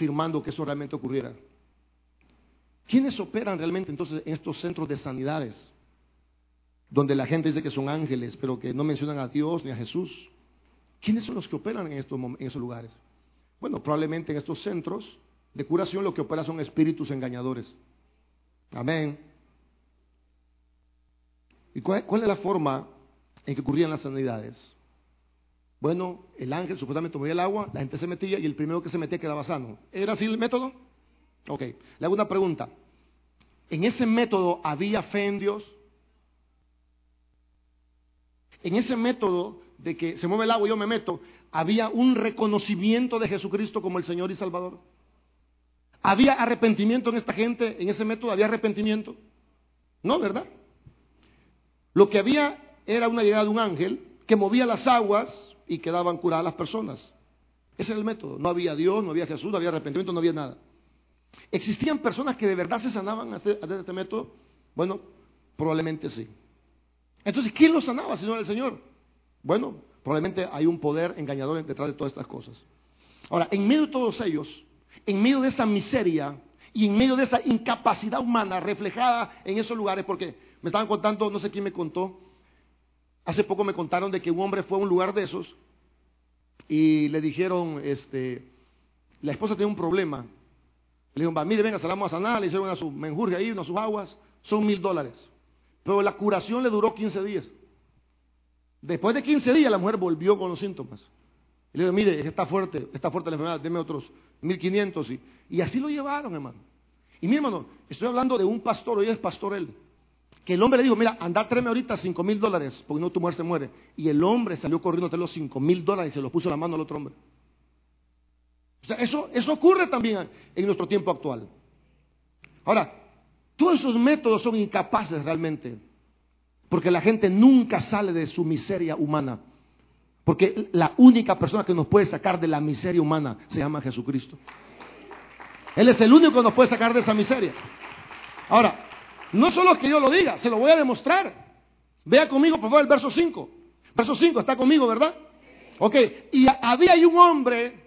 afirmando que eso realmente ocurriera. ¿Quiénes operan realmente entonces en estos centros de sanidades? Donde la gente dice que son ángeles, pero que no mencionan a Dios ni a Jesús. ¿Quiénes son los que operan en, estos, en esos lugares? Bueno, probablemente en estos centros de curación lo que opera son espíritus engañadores. Amén. ¿Y cuál, cuál es la forma en que ocurrían las sanidades? Bueno, el ángel supuestamente movía el agua, la gente se metía y el primero que se metía quedaba sano. ¿Era así el método? Ok, le hago una pregunta. ¿En ese método había fe en Dios? En ese método de que se mueve el agua y yo me meto, ¿había un reconocimiento de Jesucristo como el Señor y Salvador? ¿Había arrepentimiento en esta gente? ¿En ese método había arrepentimiento? No, ¿verdad? Lo que había era una llegada de un ángel que movía las aguas y quedaban curadas las personas. Ese era el método. No había Dios, no había Jesús, no había arrepentimiento, no había nada. ¿Existían personas que de verdad se sanaban a este, este método? Bueno, probablemente sí. Entonces, ¿quién los sanaba si no era el Señor? Bueno, probablemente hay un poder engañador detrás de todas estas cosas. Ahora, en medio de todos ellos, en medio de esa miseria y en medio de esa incapacidad humana reflejada en esos lugares, porque me estaban contando, no sé quién me contó, Hace poco me contaron de que un hombre fue a un lugar de esos y le dijeron, este, la esposa tiene un problema. Le dijeron, va, mire, venga, salamos a sanar, le hicieron a su menjurje ahí, a sus aguas, son mil dólares. Pero la curación le duró 15 días. Después de 15 días la mujer volvió con los síntomas. Y le dijeron, mire, está fuerte, está fuerte la enfermedad, deme otros 1500. Y, y así lo llevaron, hermano. Y mi hermano, estoy hablando de un pastor, hoy es pastor él el hombre le dijo, mira, anda, tráeme ahorita cinco mil dólares, porque no tu mujer se muere. Y el hombre salió corriendo a traer los cinco mil dólares y se los puso en la mano al otro hombre. O sea, eso, eso ocurre también en nuestro tiempo actual. Ahora, todos esos métodos son incapaces realmente, porque la gente nunca sale de su miseria humana. Porque la única persona que nos puede sacar de la miseria humana se llama Jesucristo. Él es el único que nos puede sacar de esa miseria. Ahora, no solo que yo lo diga, se lo voy a demostrar. Vea conmigo, por favor, el verso 5. Verso 5, está conmigo, ¿verdad? Ok, y había un hombre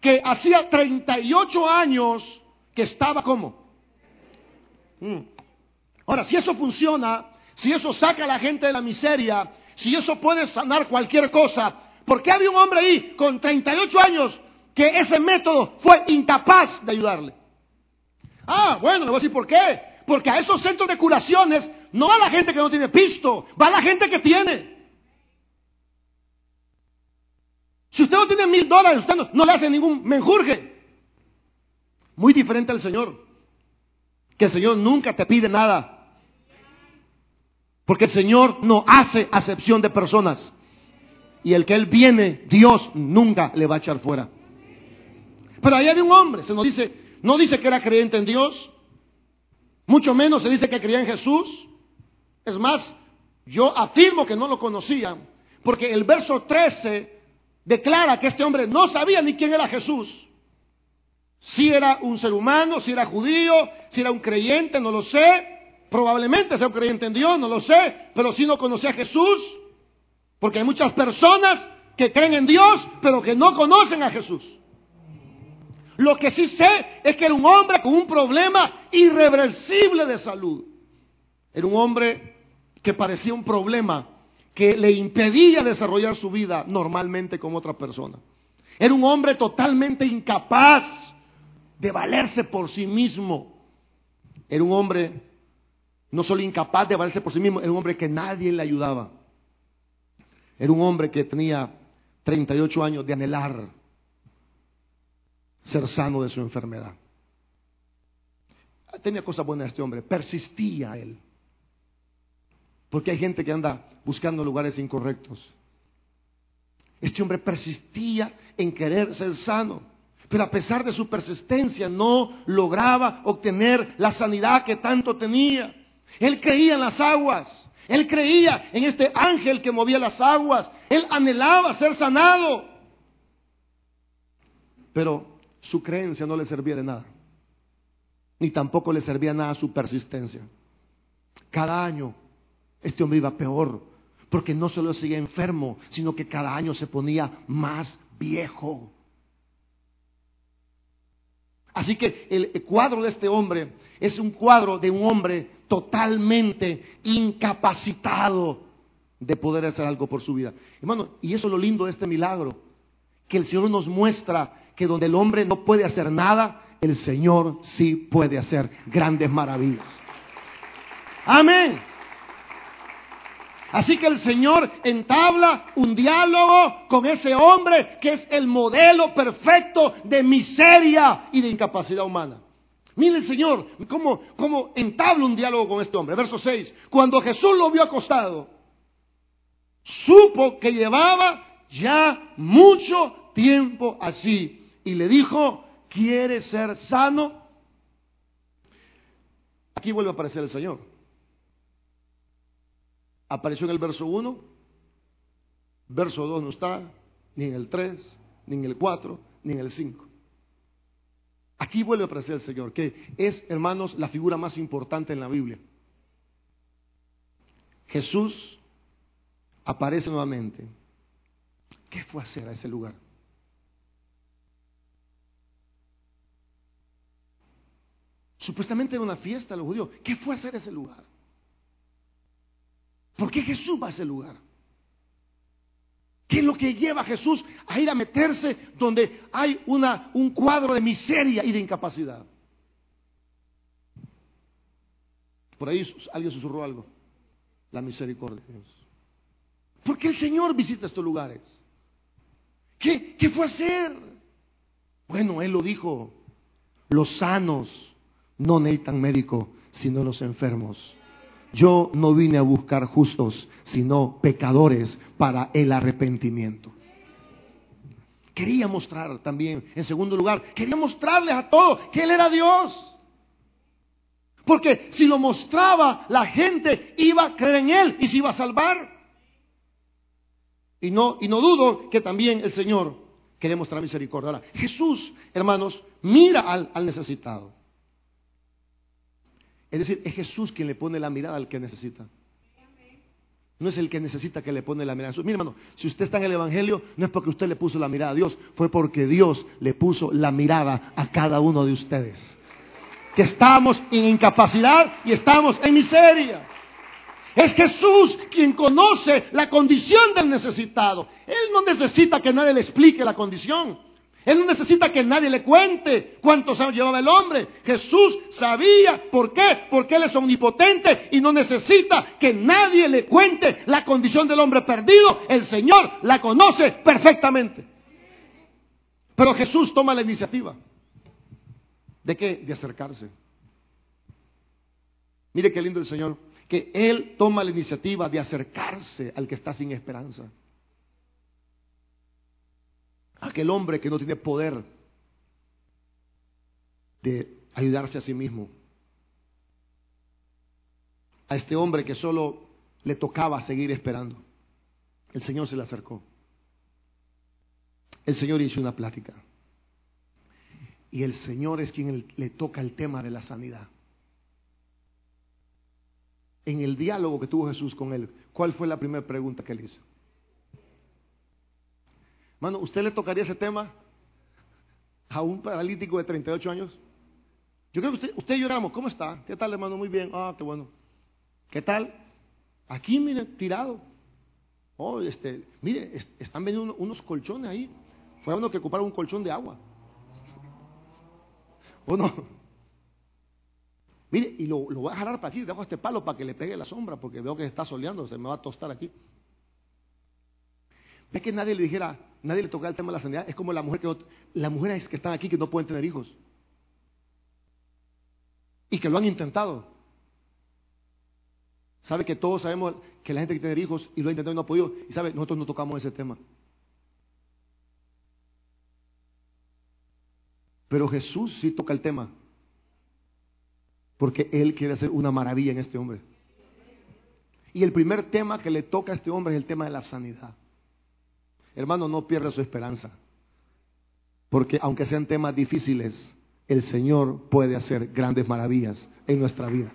que hacía 38 años que estaba como. Mm. Ahora, si eso funciona, si eso saca a la gente de la miseria, si eso puede sanar cualquier cosa, ¿por qué había un hombre ahí con 38 años que ese método fue incapaz de ayudarle? Ah, bueno, le voy a decir por qué. Porque a esos centros de curaciones no va la gente que no tiene pisto, va la gente que tiene. Si usted no tiene mil dólares, usted no, le hace ningún menjurje. Muy diferente al Señor. Que el Señor nunca te pide nada. Porque el Señor no hace acepción de personas. Y el que Él viene, Dios nunca le va a echar fuera. Pero ahí había un hombre, se nos dice, no dice que era creyente en Dios, mucho menos se dice que creía en Jesús. Es más, yo afirmo que no lo conocía, porque el verso 13 declara que este hombre no sabía ni quién era Jesús. Si era un ser humano, si era judío, si era un creyente, no lo sé. Probablemente sea un creyente en Dios, no lo sé, pero si no conocía a Jesús, porque hay muchas personas que creen en Dios, pero que no conocen a Jesús. Lo que sí sé es que era un hombre con un problema irreversible de salud. Era un hombre que parecía un problema que le impedía desarrollar su vida normalmente como otra persona. Era un hombre totalmente incapaz de valerse por sí mismo. Era un hombre no solo incapaz de valerse por sí mismo, era un hombre que nadie le ayudaba. Era un hombre que tenía 38 años de anhelar ser sano de su enfermedad. Tenía cosas buenas este hombre, persistía él. Porque hay gente que anda buscando lugares incorrectos. Este hombre persistía en querer ser sano, pero a pesar de su persistencia no lograba obtener la sanidad que tanto tenía. Él creía en las aguas, él creía en este ángel que movía las aguas, él anhelaba ser sanado. Pero su creencia no le servía de nada. Ni tampoco le servía nada su persistencia. Cada año este hombre iba peor, porque no solo seguía enfermo, sino que cada año se ponía más viejo. Así que el cuadro de este hombre es un cuadro de un hombre totalmente incapacitado de poder hacer algo por su vida. Hermano, y eso es lo lindo de este milagro, que el Señor nos muestra que donde el hombre no puede hacer nada, el Señor sí puede hacer grandes maravillas. Amén. Así que el Señor entabla un diálogo con ese hombre que es el modelo perfecto de miseria y de incapacidad humana. Mire el Señor cómo, cómo entabla un diálogo con este hombre. Verso 6. Cuando Jesús lo vio acostado, supo que llevaba ya mucho tiempo así. Y le dijo, ¿quieres ser sano? Aquí vuelve a aparecer el Señor apareció en el verso 1, verso 2 no está, ni en el 3, ni en el 4, ni en el 5. Aquí vuelve a aparecer el Señor, que es, hermanos, la figura más importante en la Biblia. Jesús aparece nuevamente. ¿Qué fue a hacer a ese lugar? Supuestamente era una fiesta los judíos. ¿Qué fue a hacer ese lugar? ¿Por qué Jesús va a ese lugar? ¿Qué es lo que lleva a Jesús a ir a meterse donde hay una, un cuadro de miseria y de incapacidad? Por ahí alguien susurró algo. La misericordia de Dios. ¿Por qué el Señor visita estos lugares? ¿Qué, ¿Qué fue a hacer? Bueno, Él lo dijo. Los sanos no necesitan médico, sino los enfermos. Yo no vine a buscar justos, sino pecadores para el arrepentimiento. Quería mostrar también, en segundo lugar, quería mostrarles a todos que Él era Dios. Porque si lo mostraba, la gente iba a creer en Él y se iba a salvar. Y no, y no dudo que también el Señor quiere mostrar misericordia. Jesús, hermanos, mira al necesitado. Es decir, es Jesús quien le pone la mirada al que necesita. No es el que necesita que le pone la mirada. Mira, hermano, si usted está en el Evangelio, no es porque usted le puso la mirada a Dios, fue porque Dios le puso la mirada a cada uno de ustedes. Que estamos en incapacidad y estamos en miseria. Es Jesús quien conoce la condición del necesitado. Él no necesita que nadie le explique la condición. Él no necesita que nadie le cuente cuántos años llevaba el hombre. Jesús sabía por qué, porque Él es omnipotente y no necesita que nadie le cuente la condición del hombre perdido. El Señor la conoce perfectamente. Pero Jesús toma la iniciativa. ¿De qué? De acercarse. Mire qué lindo el Señor, que Él toma la iniciativa de acercarse al que está sin esperanza aquel hombre que no tiene poder de ayudarse a sí mismo. A este hombre que solo le tocaba seguir esperando. El Señor se le acercó. El Señor hizo una plática. Y el Señor es quien le toca el tema de la sanidad. En el diálogo que tuvo Jesús con él, ¿cuál fue la primera pregunta que él hizo? Mano, ¿usted le tocaría ese tema a un paralítico de 38 años? Yo creo que usted, usted éramos, ¿cómo está? ¿Qué tal, hermano? Muy bien. Ah, qué bueno. ¿Qué tal? Aquí, mire, tirado. Oh, este, mire, están vendiendo unos colchones ahí. Fue uno que ocupara un colchón de agua. ¿O no? Mire, y lo, lo voy a jalar para aquí, dejo este palo para que le pegue la sombra, porque veo que se está soleando, se me va a tostar aquí. Ve que nadie le dijera, nadie le tocara el tema de la sanidad. Es como la mujer que las mujeres que están aquí que no pueden tener hijos. Y que lo han intentado. Sabe que todos sabemos que la gente que tiene hijos y lo ha intentado y no ha podido. Y sabe, nosotros no tocamos ese tema. Pero Jesús sí toca el tema. Porque Él quiere hacer una maravilla en este hombre. Y el primer tema que le toca a este hombre es el tema de la sanidad. Hermano, no pierda su esperanza. Porque aunque sean temas difíciles, el Señor puede hacer grandes maravillas en nuestra vida.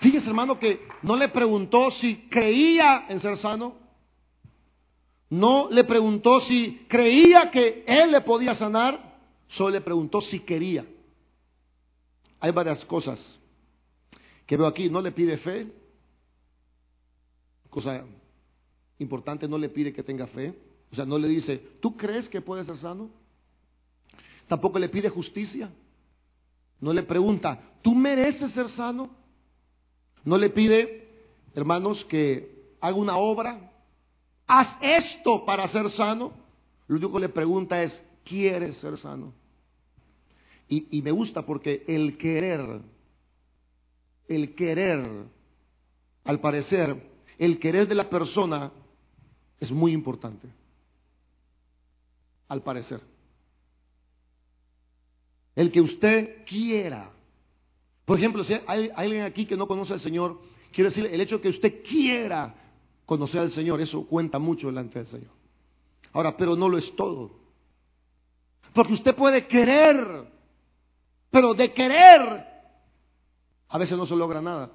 Fíjese, hermano, que no le preguntó si creía en ser sano. No le preguntó si creía que él le podía sanar, solo le preguntó si quería. Hay varias cosas que veo aquí. No le pide fe, cosa importante, no le pide que tenga fe. O sea, no le dice, ¿tú crees que puede ser sano? Tampoco le pide justicia. No le pregunta, ¿tú mereces ser sano? No le pide, hermanos, que haga una obra. Haz esto para ser sano. Lo único que le pregunta es, ¿quieres ser sano? Y, y me gusta porque el querer, el querer, al parecer, el querer de la persona es muy importante. Al parecer. El que usted quiera. Por ejemplo, si hay alguien aquí que no conoce al Señor, quiero decir, el hecho de que usted quiera conocer al Señor, eso cuenta mucho delante del Señor. Ahora, pero no lo es todo. Porque usted puede querer, pero de querer, a veces no se logra nada.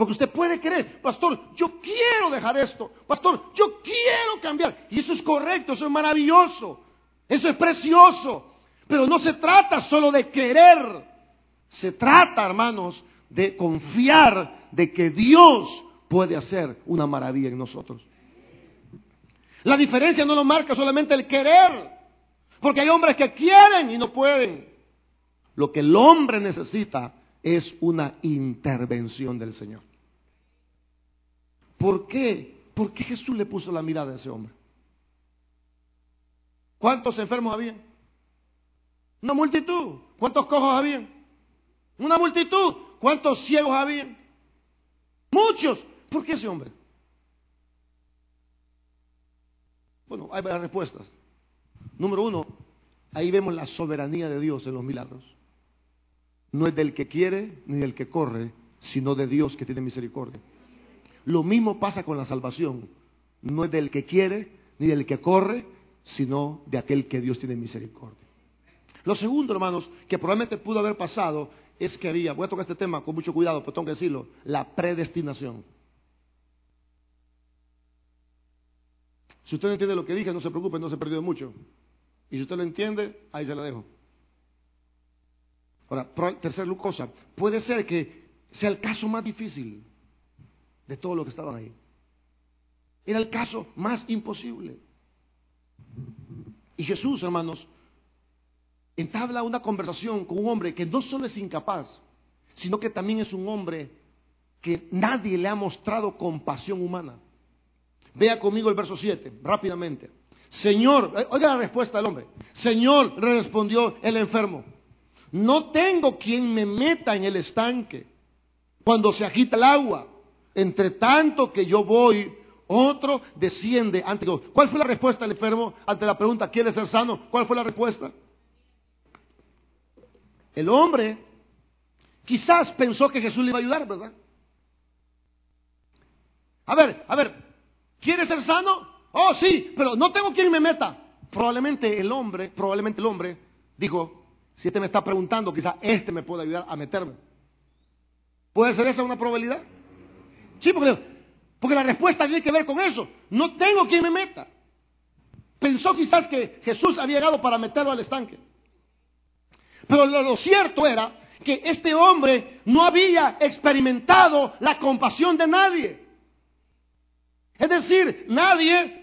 Porque usted puede querer, pastor, yo quiero dejar esto, pastor, yo quiero cambiar. Y eso es correcto, eso es maravilloso, eso es precioso. Pero no se trata solo de querer, se trata, hermanos, de confiar de que Dios puede hacer una maravilla en nosotros. La diferencia no lo marca solamente el querer, porque hay hombres que quieren y no pueden. Lo que el hombre necesita es una intervención del Señor. ¿Por qué? ¿Por qué Jesús le puso la mirada a ese hombre? ¿Cuántos enfermos habían? Una multitud. ¿Cuántos cojos habían? Una multitud. ¿Cuántos ciegos habían? Muchos. ¿Por qué ese hombre? Bueno, hay varias respuestas. Número uno, ahí vemos la soberanía de Dios en los milagros. No es del que quiere ni del que corre, sino de Dios que tiene misericordia. Lo mismo pasa con la salvación. No es del que quiere ni del que corre, sino de aquel que Dios tiene misericordia. Lo segundo, hermanos, que probablemente pudo haber pasado es que había, voy a tocar este tema con mucho cuidado, pero tengo que decirlo, la predestinación. Si usted no entiende lo que dije, no se preocupe, no se perdió mucho. Y si usted lo entiende, ahí se la dejo. Ahora, tercera cosa, puede ser que sea el caso más difícil de todos los que estaban ahí. Era el caso más imposible. Y Jesús, hermanos, entabla una conversación con un hombre que no solo es incapaz, sino que también es un hombre que nadie le ha mostrado compasión humana. Vea conmigo el verso 7, rápidamente. Señor, eh, oiga la respuesta del hombre. Señor, respondió el enfermo, no tengo quien me meta en el estanque cuando se agita el agua. Entre tanto que yo voy, otro desciende ante Dios. ¿Cuál fue la respuesta del enfermo ante la pregunta, ¿quiere ser sano? ¿Cuál fue la respuesta? El hombre quizás pensó que Jesús le iba a ayudar, ¿verdad? A ver, a ver, ¿quiere ser sano? Oh, sí, pero no tengo quien me meta. Probablemente el hombre, probablemente el hombre dijo, si este me está preguntando, quizás este me puede ayudar a meterme. ¿Puede ser esa una probabilidad? Sí, porque, porque la respuesta tiene que ver con eso. No tengo quien me meta. Pensó quizás que Jesús había llegado para meterlo al estanque. Pero lo, cierto era que este hombre no había experimentado la compasión de nadie. Es decir, nadie,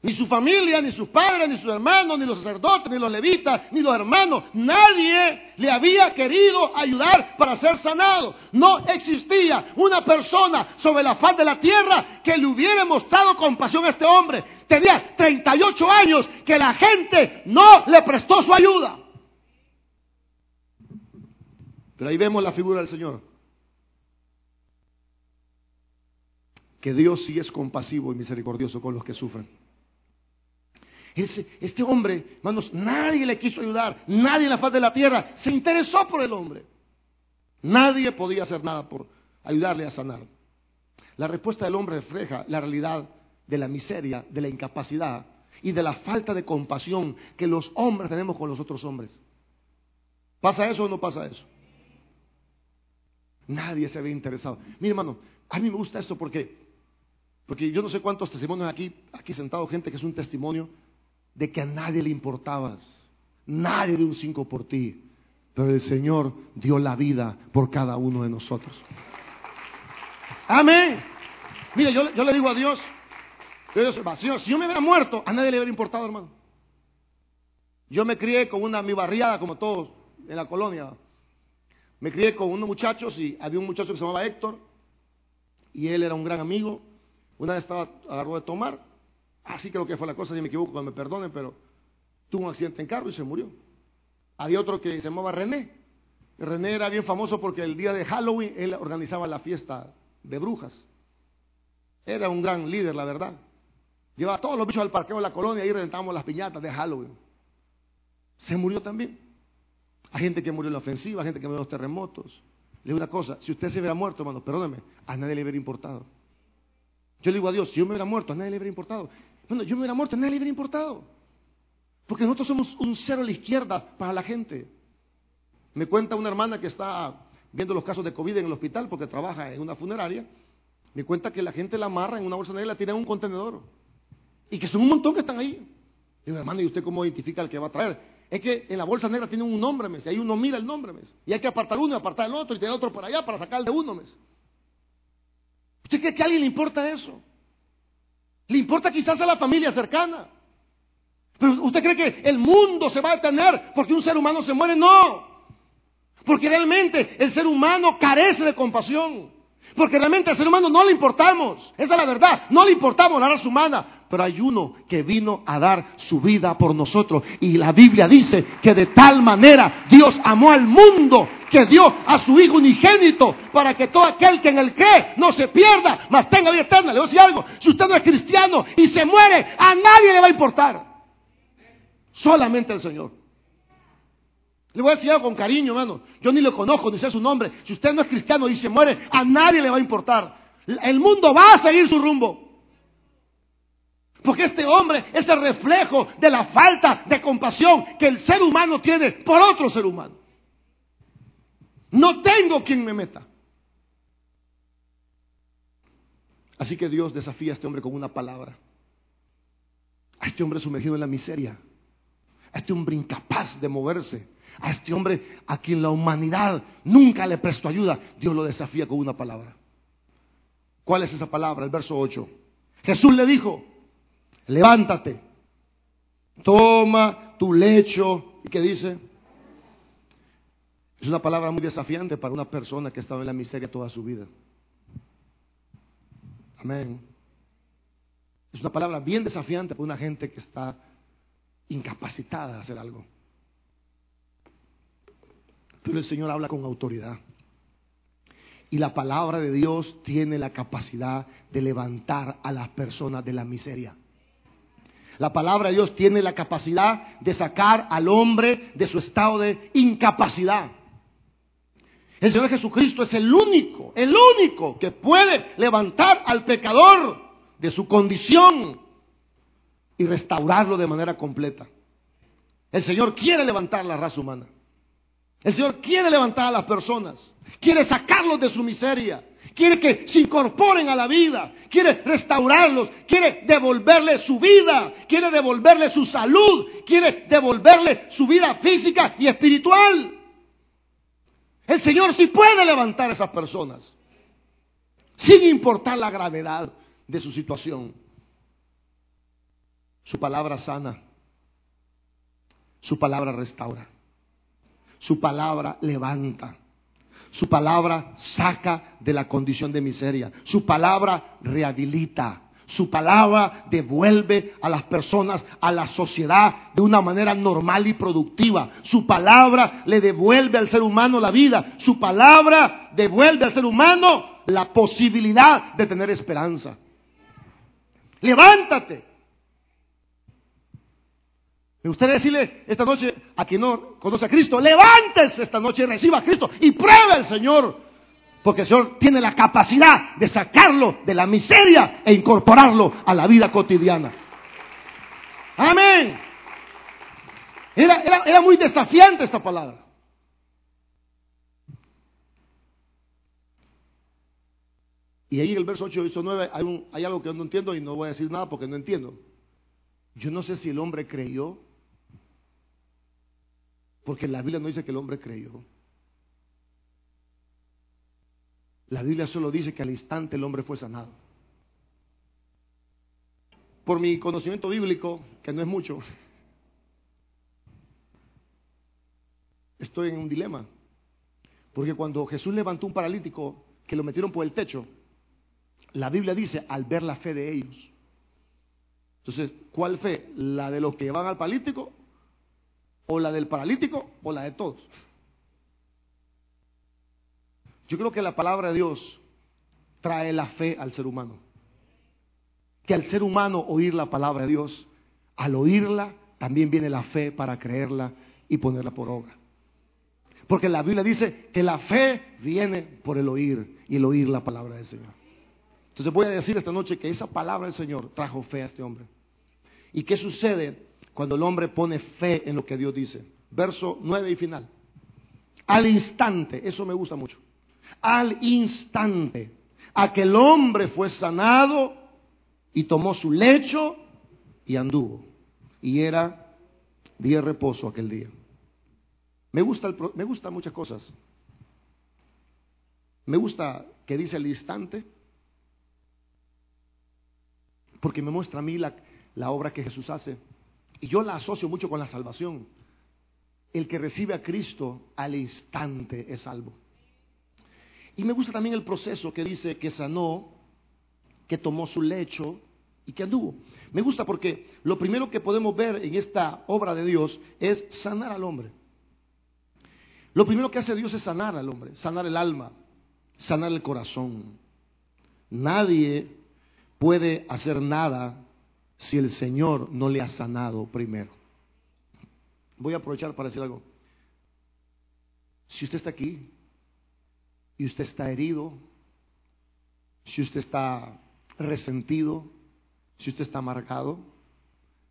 ni su familia, ni sus padres, ni sus hermanos, ni los sacerdotes, ni los levitas, ni los hermanos, nadie le había querido ayudar para ser sanado. No existía una persona sobre la faz de la tierra que le hubiera mostrado compasión a este hombre. Tenía 38 años que la gente no le prestó su ayuda. Pero ahí vemos la figura del Señor. Que Dios sí es compasivo y misericordioso con los que sufren. Este hombre, hermanos, nadie le quiso ayudar, nadie en la faz de la tierra se interesó por el hombre. Nadie podía hacer nada por ayudarle a sanar. La respuesta del hombre refleja la realidad de la miseria, de la incapacidad y de la falta de compasión que los hombres tenemos con los otros hombres. ¿Pasa eso o no pasa eso? Nadie se había interesado. Mire, hermano, a mí me gusta esto porque Porque yo no sé cuántos testimonios aquí, aquí sentado, gente que es un testimonio de que a nadie le importabas. Nadie dio un cinco por ti. Pero el Señor dio la vida por cada uno de nosotros. Amén. Mire, yo, le digo a Dios, Señor, si yo me hubiera muerto, a nadie le hubiera importado, hermano. Yo me crié con una mi barriada, como todos en la colonia. Me crié con unos muchachos y había un muchacho que se llamaba Héctor y él era un gran amigo. Una vez estaba agarró de tomar, así creo que fue la cosa, si me equivoco, cuando me perdonen, pero tuvo un accidente en carro y se murió. Había otro que se llamaba René. René era bien famoso porque el día de Halloween él organizaba la fiesta de brujas. Era un gran líder, la verdad. Llevaba a todos los bichos al parqueo de la colonia y reventábamos las piñatas de Halloween. Se murió también. Hay gente que murió en la ofensiva, hay gente que murió en los terremotos. Le digo una cosa, si usted se hubiera muerto, hermano, perdóneme, a nadie le hubiera importado. Yo le digo a Dios, si yo me hubiera muerto, a nadie le hubiera importado. Bueno, yo me hubiera muerto, nadie le hubiera importado. Porque nosotros somos un cero a la izquierda para la gente. Me cuenta una hermana que está viendo los casos de COVID en el hospital porque trabaja en una funeraria. Me cuenta que la gente la amarra en una bolsa negra y la tira en un contenedor. Y que son un montón que están ahí. Digo, hermano, ¿y usted cómo identifica al que va a traer? Es que en la bolsa negra tiene un nombre, mes, y ahí uno mira el nombre, mes. Y hay que apartar uno y apartar el otro y tener otro por allá para sacar el de uno, mes. ¿Usted cree que a alguien le importa eso? Le importa quizás a la familia cercana. Pero usted cree que el mundo se va a detener porque un ser humano se muere. No. Porque realmente el ser humano carece de compasión. Porque realmente al ser humano no le importamos. Esa es la verdad. No le importamos la raza humana. Pero hay uno que vino a dar su vida por nosotros. Y la Biblia dice que de tal manera Dios amó al mundo que dio a su Hijo unigénito para que todo aquel que en él cree no se pierda, mas tenga vida eterna. Le voy a decir algo. Si usted no es cristiano y se muere, a nadie le va a importar. Solamente al Señor. Le voy a decir algo con cariño, hermano. Yo ni lo conozco, ni sé su nombre. Si usted no es cristiano y se muere, a nadie le va a importar. El mundo va a seguir su rumbo. Porque este hombre es el reflejo de la falta de compasión que el ser humano tiene por otro ser humano. No tengo quien me meta. Así que Dios desafía a este hombre con una palabra. A este hombre sumergido en la miseria. A este hombre incapaz de moverse a este hombre a quien la humanidad nunca le prestó ayuda, Dios lo desafía con una palabra. ¿Cuál es esa palabra? El verso 8. Jesús le dijo, levántate, toma tu lecho. ¿Y qué dice? Es una palabra muy desafiante para una persona que ha estado en la miseria toda su vida. Amén. Es una palabra bien desafiante para una gente que está incapacitada de hacer algo. Pero el Señor habla con autoridad. Y la palabra de Dios tiene la capacidad de levantar a las personas de la miseria. La palabra de Dios tiene la capacidad de sacar al hombre de su estado de incapacidad. El Señor Jesucristo es el único, el único que puede levantar al pecador de su condición y restaurarlo de manera completa. El Señor quiere levantar la raza humana. El Señor quiere levantar a las personas, quiere sacarlos de su miseria, quiere que se incorporen a la vida, quiere restaurarlos, quiere devolverle su vida, quiere devolverle su salud, quiere devolverle su vida física y espiritual. El Señor sí puede levantar a esas personas, sin importar la gravedad de su situación. Su palabra sana, su palabra restaura. Su palabra levanta. Su palabra saca de la condición de miseria. Su palabra rehabilita. Su palabra devuelve a las personas, a la sociedad de una manera normal y productiva. Su palabra le devuelve al ser humano la vida. Su palabra devuelve al ser humano la posibilidad de tener esperanza. Levántate. Me gustaría decirle esta noche a quien no conoce a Cristo, levántese esta noche y reciba a Cristo y pruebe al Señor. Porque el Señor tiene la capacidad de sacarlo de la miseria e incorporarlo a la vida cotidiana. Amén. Era, era muy desafiante esta palabra. Y ahí en el verso 8 y 9 hay, hay algo que yo no entiendo y no voy a decir nada porque no entiendo. Yo no sé si el hombre creyó, porque la Biblia no dice que el hombre creyó. La Biblia solo dice que al instante el hombre fue sanado. Por mi conocimiento bíblico, que no es mucho, estoy en un dilema. Porque cuando Jesús levantó un paralítico que lo metieron por el techo, la Biblia dice al ver la fe de ellos. Entonces, ¿cuál fe? ¿La de los que van al paralítico? ¿O la del paralítico? ¿O la de todos? Yo creo que la palabra de Dios trae la fe al ser humano. Que al ser humano oír la palabra de Dios, al oírla, también viene la fe para creerla y ponerla por obra. Porque la Biblia dice que la fe viene por el oír y el oír la palabra del Señor. Entonces voy a decir esta noche que esa palabra del Señor trajo fe a este hombre. ¿Y qué sucede cuando el hombre pone fe en lo que Dios dice? Verso 9 y final. Al instante, eso me gusta mucho al instante. Aquel hombre fue sanado y tomó su lecho y anduvo. Y era día de reposo aquel día. Me gusta, me gusta muchas cosas. Me gusta que dice el instante, porque me muestra a mí la, la obra que Jesús hace. Y yo la asocio mucho con la salvación. El que recibe a Cristo al instante es salvo. Y me gusta también el proceso que dice que sanó, que tomó su lecho y que anduvo. Me gusta porque lo primero que podemos ver en esta obra de Dios es sanar al hombre. Lo primero que hace Dios es sanar al hombre, sanar el alma, sanar el corazón. Nadie puede hacer nada si el Señor no le ha sanado primero. Voy a aprovechar para decir algo. Si usted está aquí y usted está herido, si usted está resentido, si usted está amargado,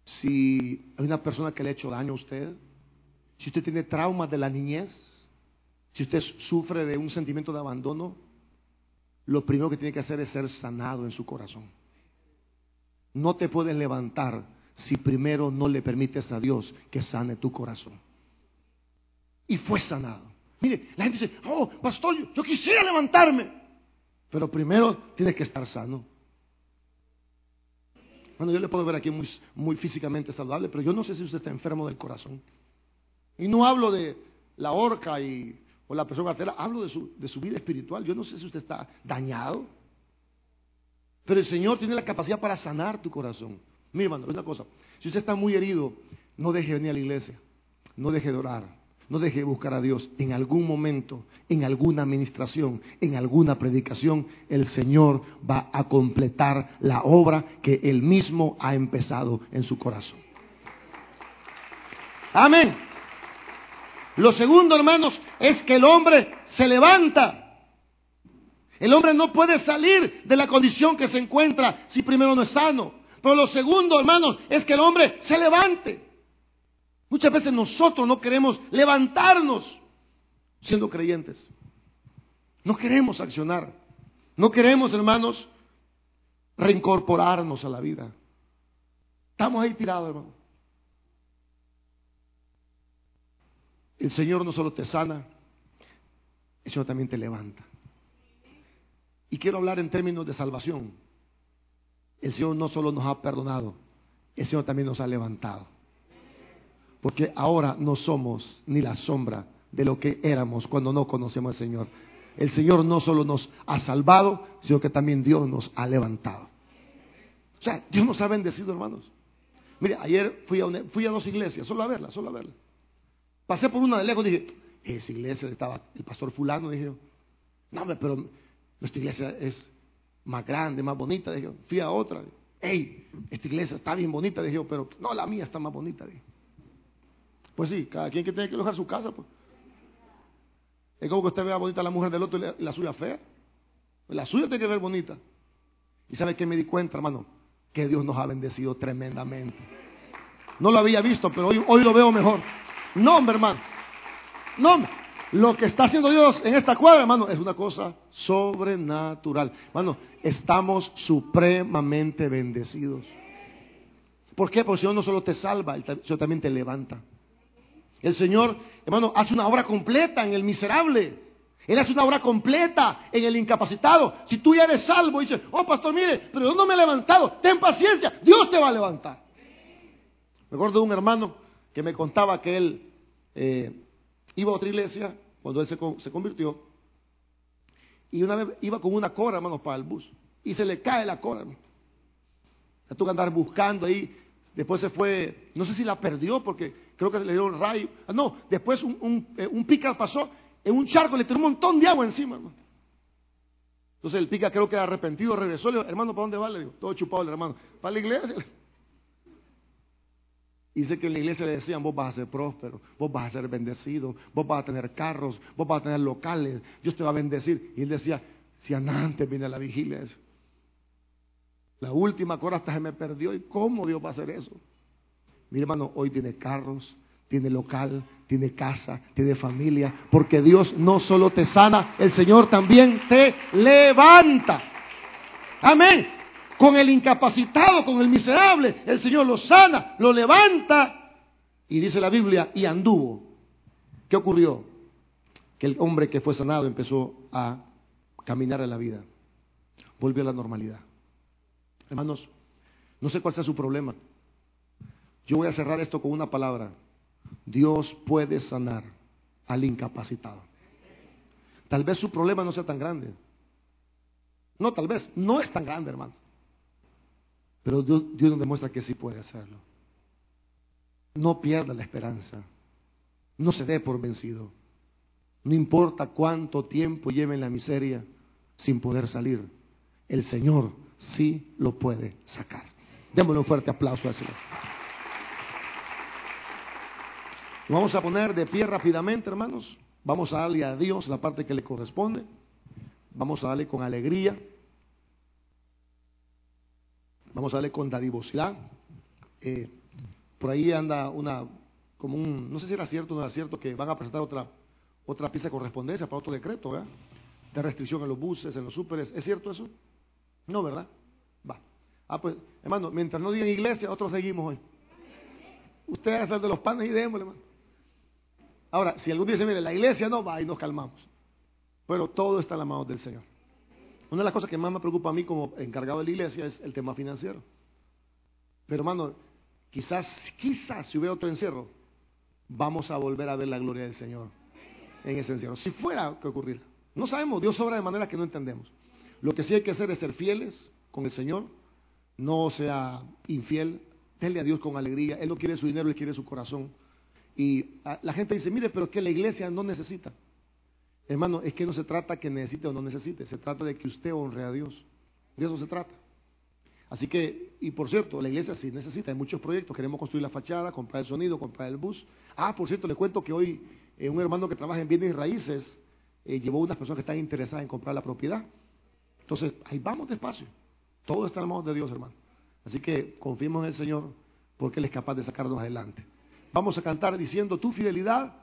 si hay una persona que le ha hecho daño a usted, si usted tiene traumas de la niñez, si usted sufre de un sentimiento de abandono, lo primero que tiene que hacer es ser sanado en su corazón. No te puedes levantar si primero no le permites a Dios que sane tu corazón. Y fue sanado. Mire, la gente dice, oh, pastor, yo, quisiera levantarme. Pero primero tiene que estar sano. Bueno, yo le puedo ver aquí muy, muy físicamente saludable, pero yo no sé si usted está enfermo del corazón. Y no hablo de la horca y, o la persona gatera, hablo de su, de su vida espiritual. Yo no sé si usted está dañado. Pero el Señor tiene la capacidad para sanar tu corazón. Mire, hermano, una cosa. Si usted está muy herido, no deje de venir a la iglesia. No deje de orar. No deje de buscar a Dios. En algún momento, en alguna administración, en alguna predicación, el Señor va a completar la obra que Él mismo ha empezado en su corazón. Amén. Lo segundo, hermanos, es que el hombre se levanta. El hombre no puede salir de la condición que se encuentra si primero no es sano. Pero lo segundo, hermanos, es que el hombre se levante. Muchas veces nosotros no queremos levantarnos siendo creyentes. No queremos accionar. No queremos, hermanos, reincorporarnos a la vida. Estamos ahí tirados, hermano. El Señor no solo te sana, el Señor también te levanta. Y quiero hablar en términos de salvación. El Señor no solo nos ha perdonado, el Señor también nos ha levantado. Porque ahora no somos ni la sombra de lo que éramos cuando no conocemos al Señor. El Señor no solo nos ha salvado, sino que también Dios nos ha levantado. O sea, Dios nos ha bendecido, hermanos. Mire, ayer fui a, fui a dos iglesias, solo a verla, solo a verla. Pasé por una de lejos y dije, esa iglesia estaba el pastor fulano, dije no, pero nuestra iglesia es más grande, más bonita, dije Fui a otra, hey, esta iglesia está bien bonita, dije pero no, la mía está más bonita. Pues sí, cada quien que tiene que alojar su casa. Pues. Es como que usted vea bonita la mujer del otro y la, suya fea. La suya tiene que ver bonita. ¿Y sabe qué me di cuenta, hermano? Que Dios nos ha bendecido tremendamente. No lo había visto, pero hoy, hoy lo veo mejor. No, hermano. No, Lo que está haciendo Dios en esta cuadra, hermano, es una cosa sobrenatural. Hermano, estamos supremamente bendecidos. ¿Por qué? Porque el Señor no solo te salva, el Señor también te levanta. El Señor, hermano, hace una obra completa en el miserable. Él hace una obra completa en el incapacitado. Si tú ya eres salvo dices, oh pastor, mire, pero yo no me he levantado, ten paciencia, Dios te va a levantar. Me acuerdo de un hermano que me contaba que él eh, iba a otra iglesia cuando él se, se convirtió y una vez iba con una cora, hermano, para el bus y se le cae la cora. Hermano. tuvo que andar buscando ahí. Después se fue, no sé si la perdió porque creo que le dio un rayo. Ah, no, después un, un, eh, un pica pasó en un charco, le tiró un montón de agua encima, hermano. Entonces el pica creo que arrepentido regresó, le dijo, hermano, ¿para dónde va? Le digo, todo chupado el hermano, para la iglesia. Y dice que en la iglesia le decían, vos vas a ser próspero, vos vas a ser bendecido, vos vas a tener carros, vos vas a tener locales, Dios te va a bendecir. Y él decía, si antes viene a la vigilia, la última cora hasta se me perdió. ¿Y cómo Dios va a hacer eso? Mi hermano, hoy tiene carros, tiene local, tiene casa, tiene familia, porque Dios no solo te sana, el Señor también te levanta. Amén. Con el incapacitado, con el miserable, el Señor lo sana, lo levanta. Y dice la Biblia, y anduvo. ¿Qué ocurrió? Que el hombre que fue sanado empezó a caminar en la vida. Volvió a la normalidad. Hermanos, no sé cuál sea su problema. Yo voy a cerrar esto con una palabra. Dios puede sanar al incapacitado. Tal vez su problema no sea tan grande. No, tal vez no es tan grande, hermano. Pero Dios, nos demuestra que sí puede hacerlo. No pierda la esperanza. No se dé por vencido. No importa cuánto tiempo lleve en la miseria sin poder salir. El Señor sí lo puede sacar. Démosle un fuerte aplauso al Señor. Vamos a poner de pie rápidamente, hermanos. Vamos a darle a Dios la parte que le corresponde. Vamos a darle con alegría. Vamos a darle con dadivosidad. Eh, por ahí anda una, como un, no sé si era cierto o no era cierto, que van a presentar otra, otra pieza de correspondencia para otro decreto, ¿verdad? De restricción en los buses, en los súperes. ¿Es cierto eso? No, ¿verdad? Va. Ah, pues, hermano, mientras no digan iglesia, otros seguimos hoy. Ustedes el de los panes y démosle, hermano. Ahora, si algún dice, mire, la iglesia no va y nos calmamos. Pero todo está en las manos del Señor. Una de las cosas que más me preocupa a mí como encargado de la iglesia es el tema financiero. Pero hermano, quizás, quizás si hubiera otro encierro, vamos a volver a ver la gloria del Señor en ese encierro. Si fuera que ocurriera. No sabemos, Dios obra de manera que no entendemos. Lo que sí hay que hacer es ser fieles con el Señor, no sea infiel, denle a Dios con alegría. Él no quiere su dinero, Él quiere su corazón. Y la gente dice, mire, pero es que la iglesia no necesita. Hermano, es que no se trata que necesite o no necesite, se trata de que usted honre a Dios. De eso se trata. Así que, y por cierto, la iglesia sí necesita, hay muchos proyectos, queremos construir la fachada, comprar el sonido, comprar el bus. Ah, por cierto, le cuento que hoy eh, un hermano que trabaja en bienes raíces eh, llevó unas personas que están interesadas en comprar la propiedad. Entonces, ahí vamos despacio. Todo está en manos de Dios, hermano. Así que confiemos en el Señor porque Él es capaz de sacarnos adelante. Vamos a cantar diciendo, tu fidelidad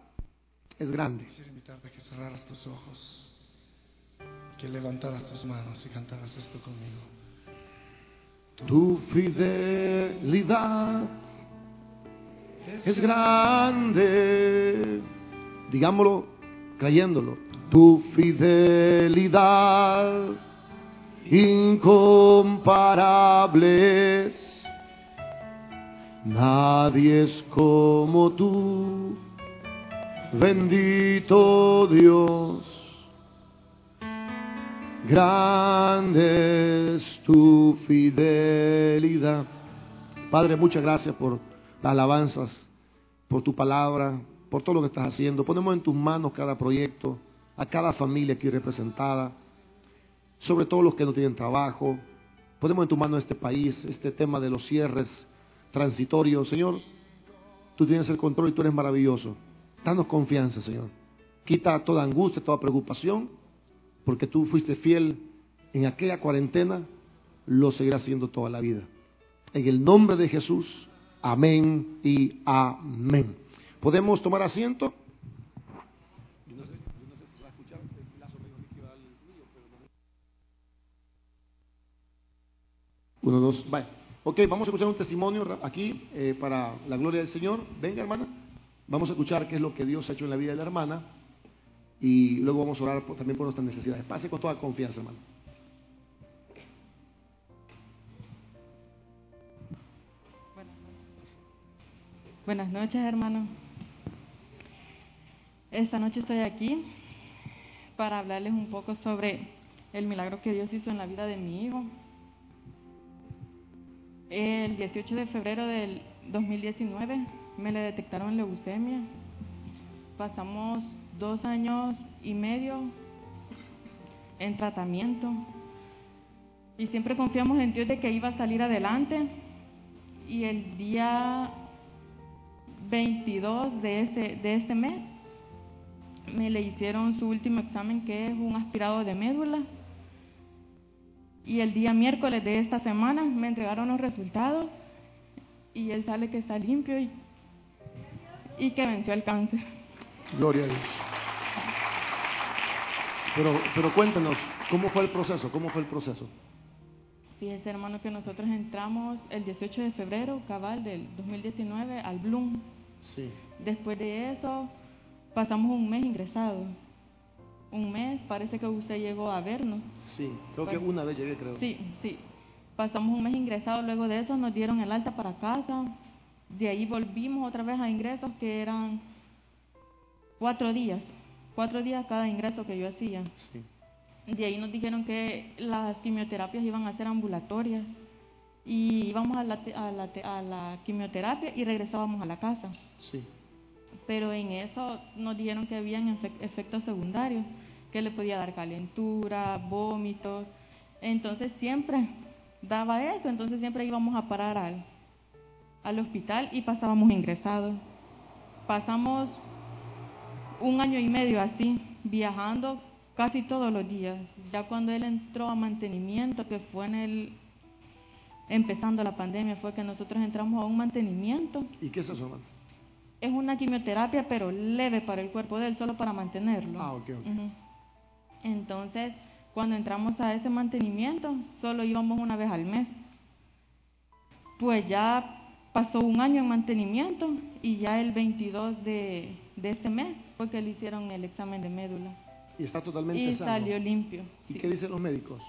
es grande. Quisiera invitarte a que cerraras tus ojos, que levantaras tus manos y cantaras esto conmigo. Tu fidelidad es grande. Digámoslo creyéndolo. Tu fidelidad incomparable. Nadie es como tú Bendito Dios, grande es tu fidelidad. Padre, muchas gracias por las alabanzas, por tu palabra, por todo lo que estás haciendo. Ponemos en tus manos cada proyecto, a cada familia aquí representada, sobre todo los que no tienen trabajo. Ponemos en tus manos este país, este tema de los cierres transitorios. Señor, tú tienes el control y tú eres maravilloso. Danos confianza, Señor. Quita toda angustia, toda preocupación, porque tú fuiste fiel en aquella cuarentena, lo seguirás siendo toda la vida. En el nombre de Jesús, amén y amén. ¿Podemos tomar asiento? Uno, dos, vaya. Ok, vamos a escuchar un testimonio aquí eh, para la gloria del Señor. Venga, hermana. Vamos a escuchar qué es lo que Dios ha hecho en la vida de la hermana. Y luego vamos a orar por- también por nuestras necesidades. Pase con toda confianza, hermano. Buenas noches, hermano. Esta noche estoy aquí para hablarles un poco sobre el milagro que Dios hizo en la vida de mi hijo. El 18 de febrero del 2019 me le detectaron leucemia. Pasamos dos años y medio en tratamiento y siempre confiamos en Dios de que iba a salir adelante. Y el día 22 de este, de este mes me le hicieron su último examen que es un aspirado de médula y el día miércoles de esta semana me entregaron los resultados y él sale que está limpio y, y que venció el cáncer. Gloria a Dios. Pero, pero cuéntanos, ¿cómo fue el proceso? ¿Cómo fue el proceso? Fíjese hermano que nosotros entramos el 18 de febrero, cabal del 2019, al Bloom. Sí. Después de eso pasamos un mes ingresado. Un mes, parece que usted llegó a vernos. Sí, creo que Bueno. una vez llegué, creo. Sí, sí. Pasamos un mes ingresado, luego de eso nos dieron el alta para casa. De ahí volvimos otra vez a ingresos que eran cuatro días. Cuatro días cada ingreso que yo hacía. Sí. De ahí nos dijeron que las quimioterapias iban a ser ambulatorias. Y íbamos a la, a la, a la quimioterapia y regresábamos a la casa. Sí. Pero en eso nos dijeron que habían efe- efectos secundarios, que le podía dar calentura, vómitos. Entonces siempre daba eso, entonces siempre íbamos a parar al, al hospital y pasábamos ingresados. Pasamos un año y medio así, viajando casi todos los días. Ya cuando él entró a mantenimiento, que fue en el empezando la pandemia, fue que nosotros entramos a un mantenimiento ¿Y qué es eso, hermano? es una quimioterapia, pero leve para el cuerpo de él, solo para mantenerlo. Ah, ok, ok. Entonces, cuando entramos a ese mantenimiento, solo íbamos una vez al mes. Pues ya pasó un año en mantenimiento y ya el 22 de, de este mes fue que le hicieron el examen de médula. Y está totalmente Y sano. salió limpio. ¿Y sí. qué dicen los médicos?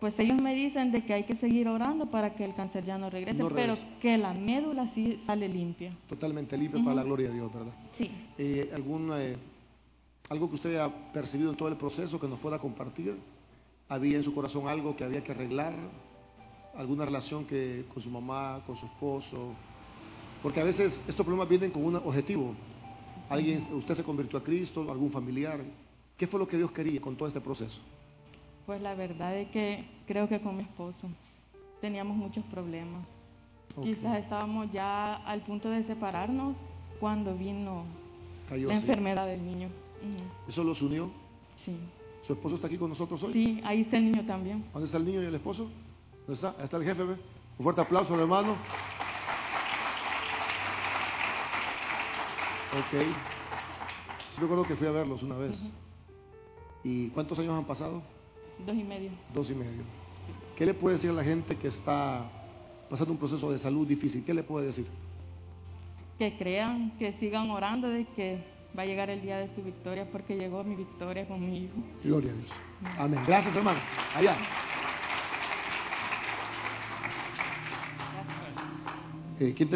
Pues ellos me dicen de que hay que seguir orando para que el cáncer ya no regrese, No pero que la médula sí sale limpia. Totalmente Ujú. para la gloria de Dios, ¿verdad? Sí. Eh, ¿algún, eh, ¿Algo que usted haya percibido en todo el proceso que nos pueda compartir? ¿Había en su corazón algo que había que arreglar? ¿Alguna relación que con su mamá, con su esposo? Porque a veces estos problemas vienen con un objetivo. Alguien, usted se convirtió a Cristo, algún familiar. ¿Qué fue lo que Dios quería con todo este proceso? Pues la verdad es que creo que con mi esposo teníamos muchos problemas. Ok. Quizás estábamos ya al punto de separarnos cuando vino Cayó la así. enfermedad del niño. Ujú, ¿Eso los unió? Sí. ¿Su esposo está aquí con nosotros hoy? Sí, ahí está el niño también. ¿Dónde está el niño y el esposo? ¿Dónde está? Ahí está el jefe, ¿ve? Un fuerte aplauso, hermano. Ok. Sí recuerdo que fui a verlos una vez. ¿Y cuántos años han pasado? Dos y medio. Dos y medio. ¿Qué le puede decir a la gente que está pasando un proceso de salud difícil? ¿Qué le puede decir? Que crean, que sigan orando de que va a llegar el día de su victoria porque llegó mi victoria con mi hijo. Gloria a Dios. Amén. Gracias, hermano. Allá. Eh, ¿quién te-